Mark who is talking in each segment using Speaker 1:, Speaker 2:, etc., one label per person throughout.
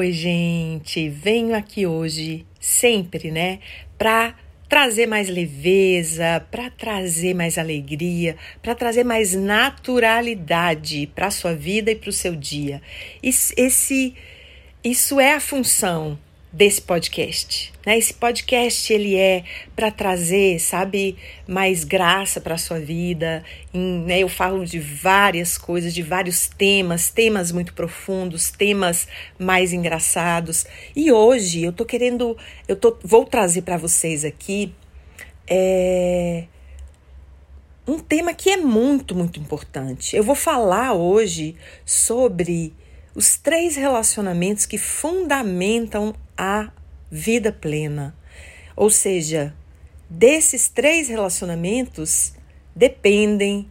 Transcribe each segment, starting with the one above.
Speaker 1: Oi, gente. Venho aqui hoje, sempre, né, para trazer mais leveza, para trazer mais alegria, para trazer mais naturalidade para a sua vida e para o seu dia. Esse, isso é a função desse podcast. Né? Esse podcast ele é para trazer, sabe, mais graça para a sua vida. Em, né, eu falo de várias coisas, de vários temas, temas muito profundos, temas mais engraçados. E hoje eu tô querendo, eu tô, vou trazer para vocês aqui é, um tema que é muito, muito importante. Eu vou falar hoje sobre os três relacionamentos que fundamentam a vida plena. Ou seja, desses três relacionamentos dependem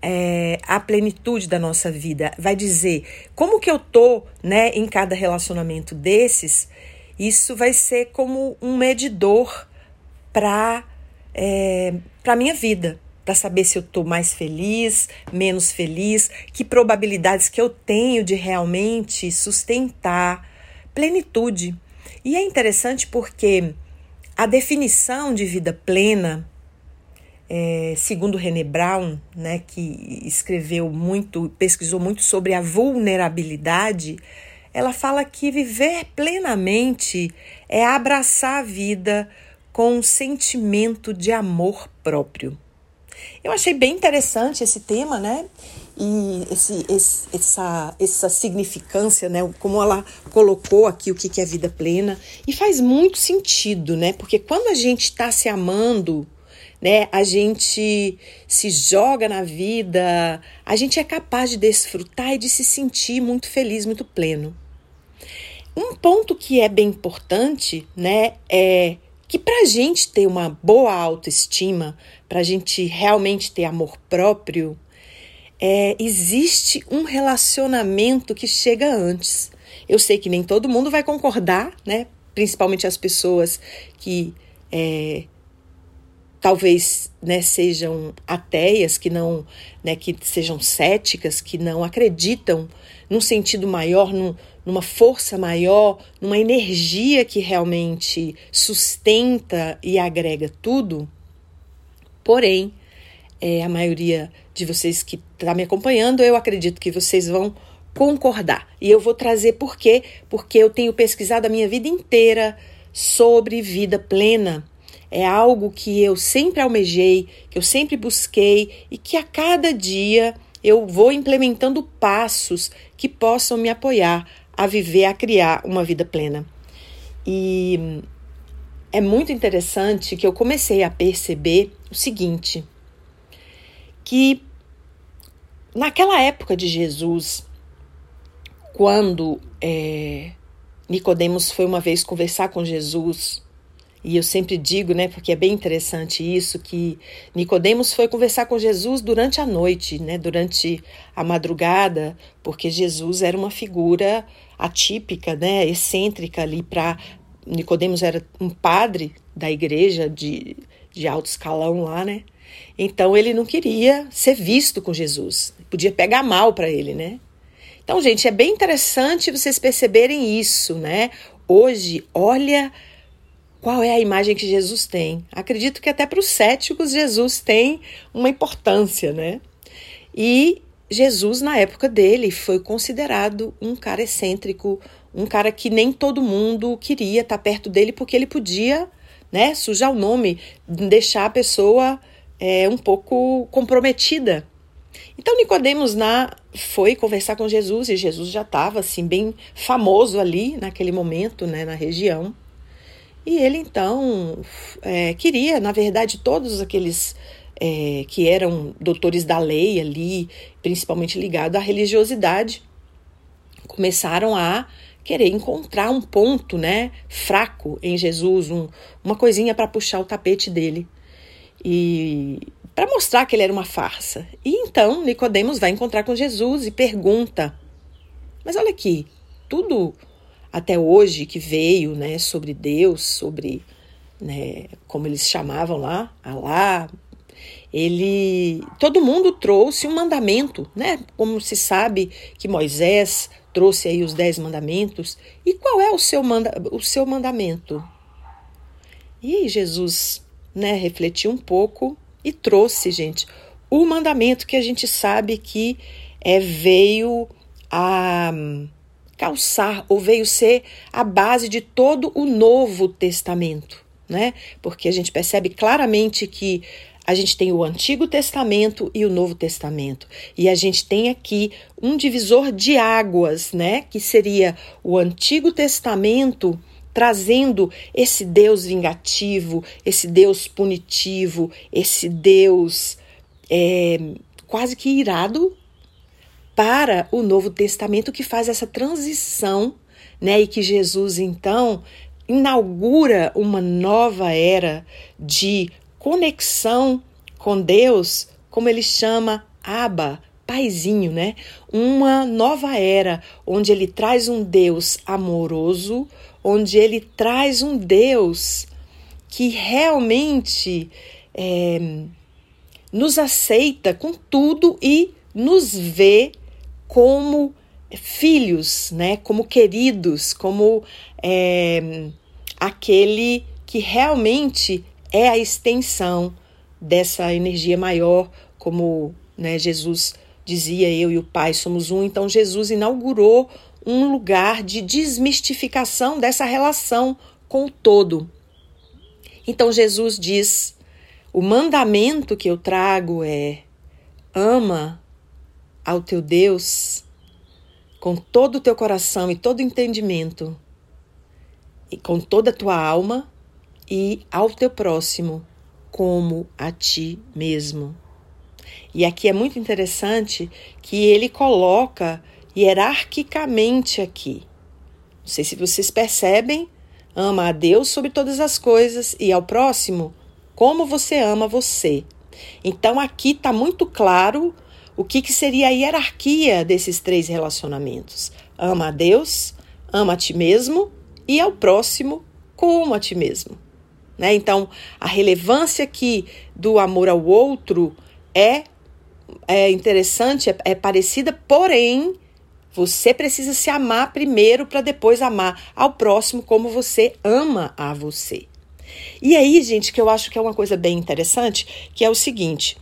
Speaker 1: é, a plenitude da nossa vida. Vai dizer como que eu tô, né, em cada relacionamento desses. Isso vai ser como um medidor para é, para minha vida para saber se eu estou mais feliz, menos feliz, que probabilidades que eu tenho de realmente sustentar plenitude. E é interessante porque a definição de vida plena, é, segundo René Brown, né, que escreveu muito, pesquisou muito sobre a vulnerabilidade, ela fala que viver plenamente é abraçar a vida com um sentimento de amor próprio. Eu achei bem interessante esse tema, né? E esse, esse, essa, essa significância, né? Como ela colocou aqui o que é vida plena. E faz muito sentido, né? Porque quando a gente está se amando, né? A gente se joga na vida, a gente é capaz de desfrutar e de se sentir muito feliz, muito pleno. Um ponto que é bem importante, né? É que para a gente ter uma boa autoestima, para a gente realmente ter amor próprio, é, existe um relacionamento que chega antes. Eu sei que nem todo mundo vai concordar, né? Principalmente as pessoas que é, talvez né, sejam ateias, que não, né, que sejam céticas, que não acreditam num sentido maior, num, numa força maior, numa energia que realmente sustenta e agrega tudo. Porém, é, a maioria de vocês que está me acompanhando, eu acredito que vocês vão concordar. E eu vou trazer por quê? Porque eu tenho pesquisado a minha vida inteira sobre vida plena. É algo que eu sempre almejei, que eu sempre busquei e que a cada dia eu vou implementando passos que possam me apoiar a viver, a criar uma vida plena. E é muito interessante que eu comecei a perceber o seguinte: que naquela época de Jesus, quando é, Nicodemos foi uma vez conversar com Jesus e eu sempre digo, né, porque é bem interessante isso, que Nicodemos foi conversar com Jesus durante a noite, né, durante a madrugada, porque Jesus era uma figura atípica, né, excêntrica ali para Nicodemos era um padre da igreja de, de alto escalão lá, né? Então ele não queria ser visto com Jesus. Podia pegar mal para ele, né? Então, gente, é bem interessante vocês perceberem isso, né? Hoje, olha qual é a imagem que Jesus tem. Acredito que até para os céticos Jesus tem uma importância, né? E Jesus, na época dele, foi considerado um cara excêntrico, um cara que nem todo mundo queria estar perto dele porque ele podia, né, sujar o nome, deixar a pessoa é, um pouco comprometida. Então Nicodemos na foi conversar com Jesus e Jesus já estava assim bem famoso ali naquele momento, né, na região. E ele então é, queria, na verdade, todos aqueles é, que eram doutores da lei ali, principalmente ligados à religiosidade, começaram a querer encontrar um ponto, né, fraco em Jesus, um, uma coisinha para puxar o tapete dele e para mostrar que ele era uma farsa. E então Nicodemos vai encontrar com Jesus e pergunta: mas olha aqui, tudo até hoje que veio, né, sobre Deus, sobre, né, como eles chamavam lá, Alá, ele, todo mundo trouxe um mandamento, né, como se sabe que Moisés trouxe aí os dez mandamentos. E qual é o seu, manda o seu mandamento? E Jesus né, refletiu um pouco e trouxe, gente, o mandamento que a gente sabe que é, veio a calçar ou veio ser a base de todo o Novo Testamento, né? Porque a gente percebe claramente que a gente tem o Antigo Testamento e o Novo Testamento. E a gente tem aqui um divisor de águas, né? Que seria o Antigo Testamento trazendo esse Deus vingativo, esse Deus punitivo, esse Deus é, quase que irado, para o Novo Testamento que faz essa transição, né? E que Jesus então inaugura uma nova era de conexão com Deus, como ele chama Abba, paizinho, né? Uma nova era onde ele traz um Deus amoroso, onde ele traz um Deus que realmente é, nos aceita com tudo e nos vê como filhos, né? Como queridos, como é, aquele que realmente é a extensão dessa energia maior, como né, Jesus dizia, eu e o Pai somos um. Então Jesus inaugurou um lugar de desmistificação dessa relação com o todo. Então Jesus diz: o mandamento que eu trago é ama ao teu Deus com todo o teu coração e todo o entendimento, e com toda a tua alma, e ao teu próximo como a ti mesmo. E aqui é muito interessante que ele coloca hierarquicamente aqui. Não sei se vocês percebem, ama a Deus sobre todas as coisas e ao próximo como você ama você. Então aqui está muito claro o que, que seria a hierarquia desses três relacionamentos. Ama a Deus, ama a ti mesmo e ao próximo como a ti mesmo. Né? Então, a relevância aqui do amor ao outro é, é interessante, é, é parecida, porém, você precisa se amar primeiro para depois amar ao próximo como você ama a você. E aí, gente, que eu acho que é uma coisa bem interessante, que é o seguinte: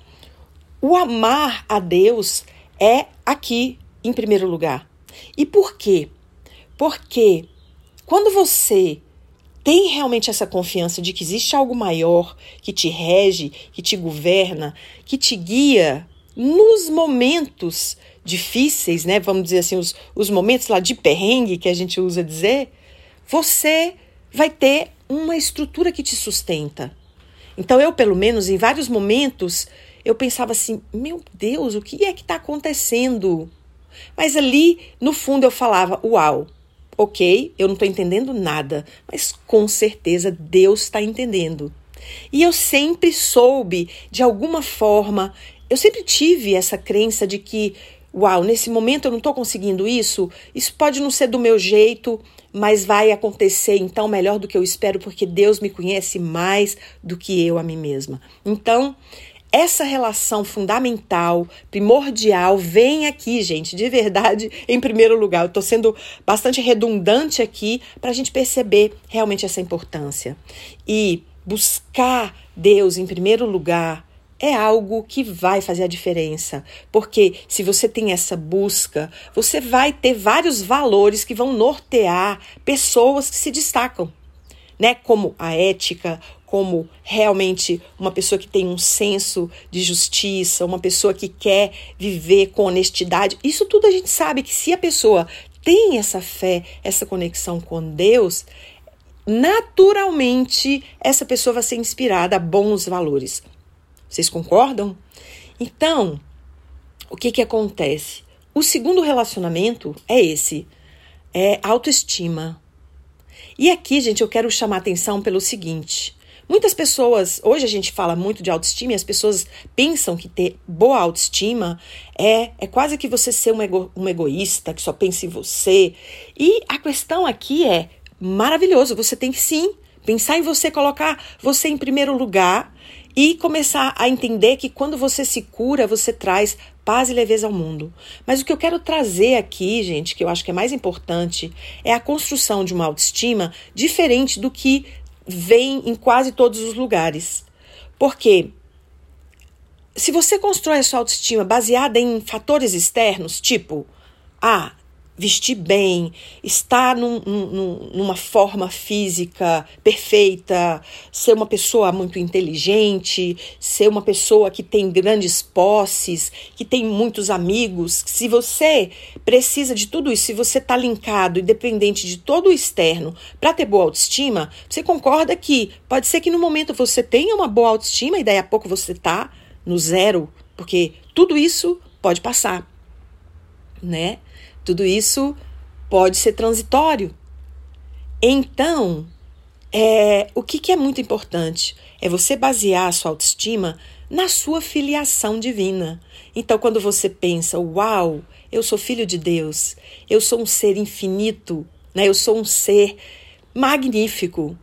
Speaker 1: o amar a Deus é aqui em primeiro lugar. E por quê? Porque quando você tem realmente essa confiança de que existe algo maior que te rege, que te governa, que te guia nos momentos difíceis, né? Vamos dizer assim, os, os momentos lá de perrengue que a gente usa dizer, você vai ter uma estrutura que te sustenta. Então, eu, pelo menos, em vários momentos, eu pensava assim: meu Deus, o que é que está acontecendo? Mas ali, no fundo, eu falava: uau, ok, eu não estou entendendo nada, mas com certeza Deus está entendendo. E eu sempre soube, de alguma forma, eu sempre tive essa crença de que, uau, nesse momento eu não estou conseguindo isso, isso pode não ser do meu jeito, mas vai acontecer então melhor do que eu espero, porque Deus me conhece mais do que eu a mim mesma. Então, essa relação fundamental, primordial, vem aqui, gente, de verdade, em primeiro lugar. Eu estou sendo bastante redundante aqui para a gente perceber realmente essa importância. E buscar Deus em primeiro lugar é algo que vai fazer a diferença, porque se você tem essa busca, você vai ter vários valores que vão nortear pessoas que se destacam, né? Como a ética, como realmente uma pessoa que tem um senso de justiça, uma pessoa que quer viver com honestidade. Isso tudo a gente sabe que se a pessoa tem essa fé, essa conexão com Deus, naturalmente essa pessoa vai ser inspirada a bons valores. Vocês concordam? Então, o que que acontece? O segundo relacionamento é esse, é autoestima. E aqui, gente, eu quero chamar atenção pelo seguinte: Muitas pessoas, hoje a gente fala muito de autoestima e as pessoas pensam que ter boa autoestima é, é quase que você ser um, ego, um egoísta, que só pensa em você. E a questão aqui é maravilhoso, você tem que sim pensar em você, colocar você em primeiro lugar e começar a entender que quando você se cura, você traz paz e leveza ao mundo. Mas o que eu quero trazer aqui, gente, que eu acho que é mais importante, é a construção de uma autoestima diferente do que vem em quase todos os lugares. Porque se você constrói a sua autoestima baseada em fatores externos, tipo, ah, vestir bem, estar num, num, numa forma física perfeita, ser uma pessoa muito inteligente, ser uma pessoa que tem grandes posses, que tem muitos amigos. Se você precisa de tudo isso, se você está linkado e dependente de todo o externo para ter boa autoestima, você concorda que pode ser que no momento você tenha uma boa autoestima e daí a pouco você está no zero, porque tudo isso pode passar, né? Tudo isso pode ser transitório. Então, é, o que, que é muito importante é você basear a sua autoestima na sua filiação divina. Então, quando você pensa, uau, eu sou filho de Deus, eu sou um ser infinito, né? eu sou um ser magnífico,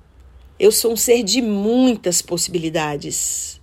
Speaker 1: eu sou um ser de muitas possibilidades.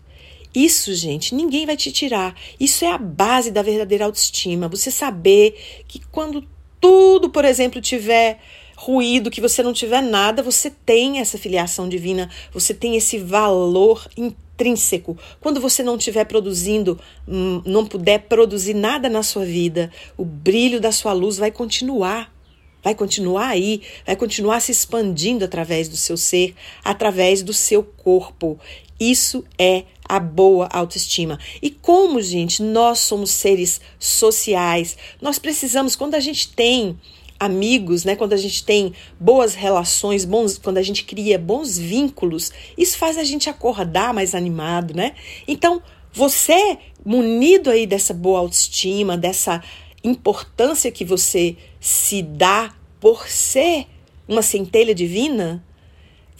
Speaker 1: Isso, gente, ninguém vai te tirar. Isso é a base da verdadeira autoestima. Você saber que quando tudo, por exemplo, tiver ruído, que você não tiver nada, você tem essa filiação divina, você tem esse valor intrínseco. Quando você não estiver produzindo, hum, não puder produzir nada na sua vida, o brilho da sua luz vai continuar. Vai continuar aí, vai continuar se expandindo através do seu ser, através do seu corpo. Isso é a boa autoestima. E como, gente, nós somos seres sociais, nós precisamos, quando a gente tem amigos, né, quando a gente tem boas relações, bons, quando a gente cria bons vínculos, isso faz a gente acordar mais animado, né? Então, você munido aí dessa boa autoestima, dessa importância que você se dá por ser uma centelha divina,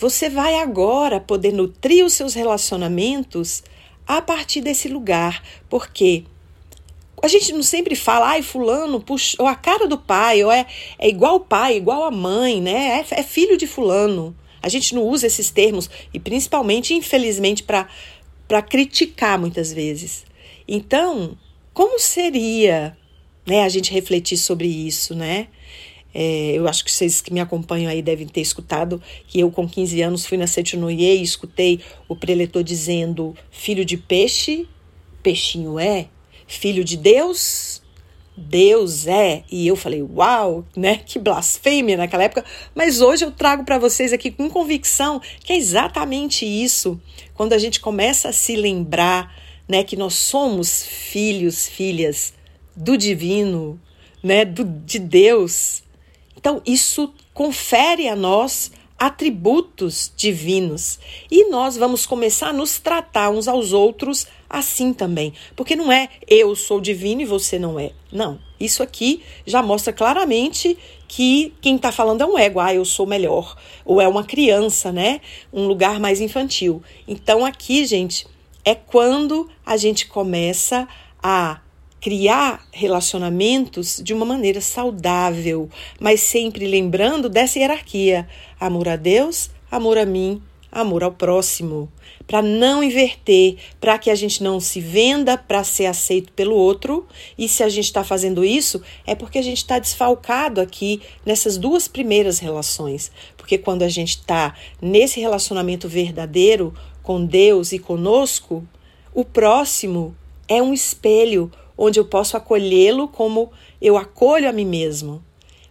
Speaker 1: você vai agora poder nutrir os seus relacionamentos a partir desse lugar, porque a gente não sempre fala, ai, fulano, puxa, ou a cara do pai, ou é, é igual o pai, igual a mãe, né? É, é filho de fulano. A gente não usa esses termos, e principalmente, infelizmente, para criticar muitas vezes. Então, como seria né, a gente refletir sobre isso, né? É, eu acho que vocês que me acompanham aí devem ter escutado que eu, com 15 anos, fui na Setinoye e escutei o preletor dizendo: Filho de peixe, peixinho é. Filho de Deus, Deus é. E eu falei: Uau, né? Que blasfêmia naquela época. Mas hoje eu trago para vocês aqui com convicção que é exatamente isso. Quando a gente começa a se lembrar né, que nós somos filhos, filhas do divino, né, do, de Deus então, isso confere a nós atributos divinos. E nós vamos começar a nos tratar uns aos outros assim também. Porque não é eu sou divino e você não é. Não. Isso aqui já mostra claramente que quem está falando é um ego, ah, eu sou melhor. Ou é uma criança, né? Um lugar mais infantil. Então, aqui, gente, é quando a gente começa a criar relacionamentos de uma maneira saudável, mas sempre lembrando dessa hierarquia: amor a Deus, amor a mim, amor ao próximo, para não inverter, para que a gente não se venda para ser aceito pelo outro. E se a gente está fazendo isso, é porque a gente está desfalcado aqui nessas duas primeiras relações. Porque quando a gente está nesse relacionamento verdadeiro com Deus e conosco, o próximo é um espelho onde eu posso acolhê-lo como eu acolho a mim mesmo,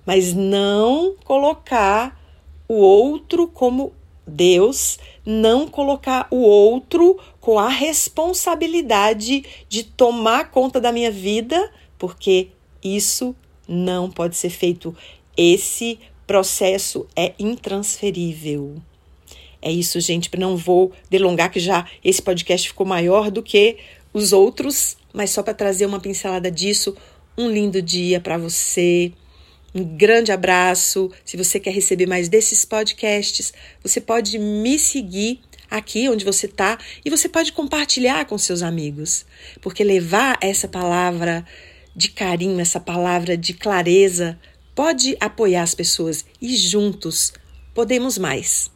Speaker 1: mas não colocar o outro como Deus, não colocar o outro com a responsabilidade de tomar conta da minha vida, porque isso não pode ser feito. Esse processo é intransferível. É isso, gente. Não vou delongar, que já esse podcast ficou maior do que os outros, mas só para trazer uma pincelada disso, um lindo dia para você. Um grande abraço. Se você quer receber mais desses podcasts, você pode me seguir aqui onde você está e você pode compartilhar com seus amigos, porque levar essa palavra de carinho, essa palavra de clareza, pode apoiar as pessoas e juntos podemos mais.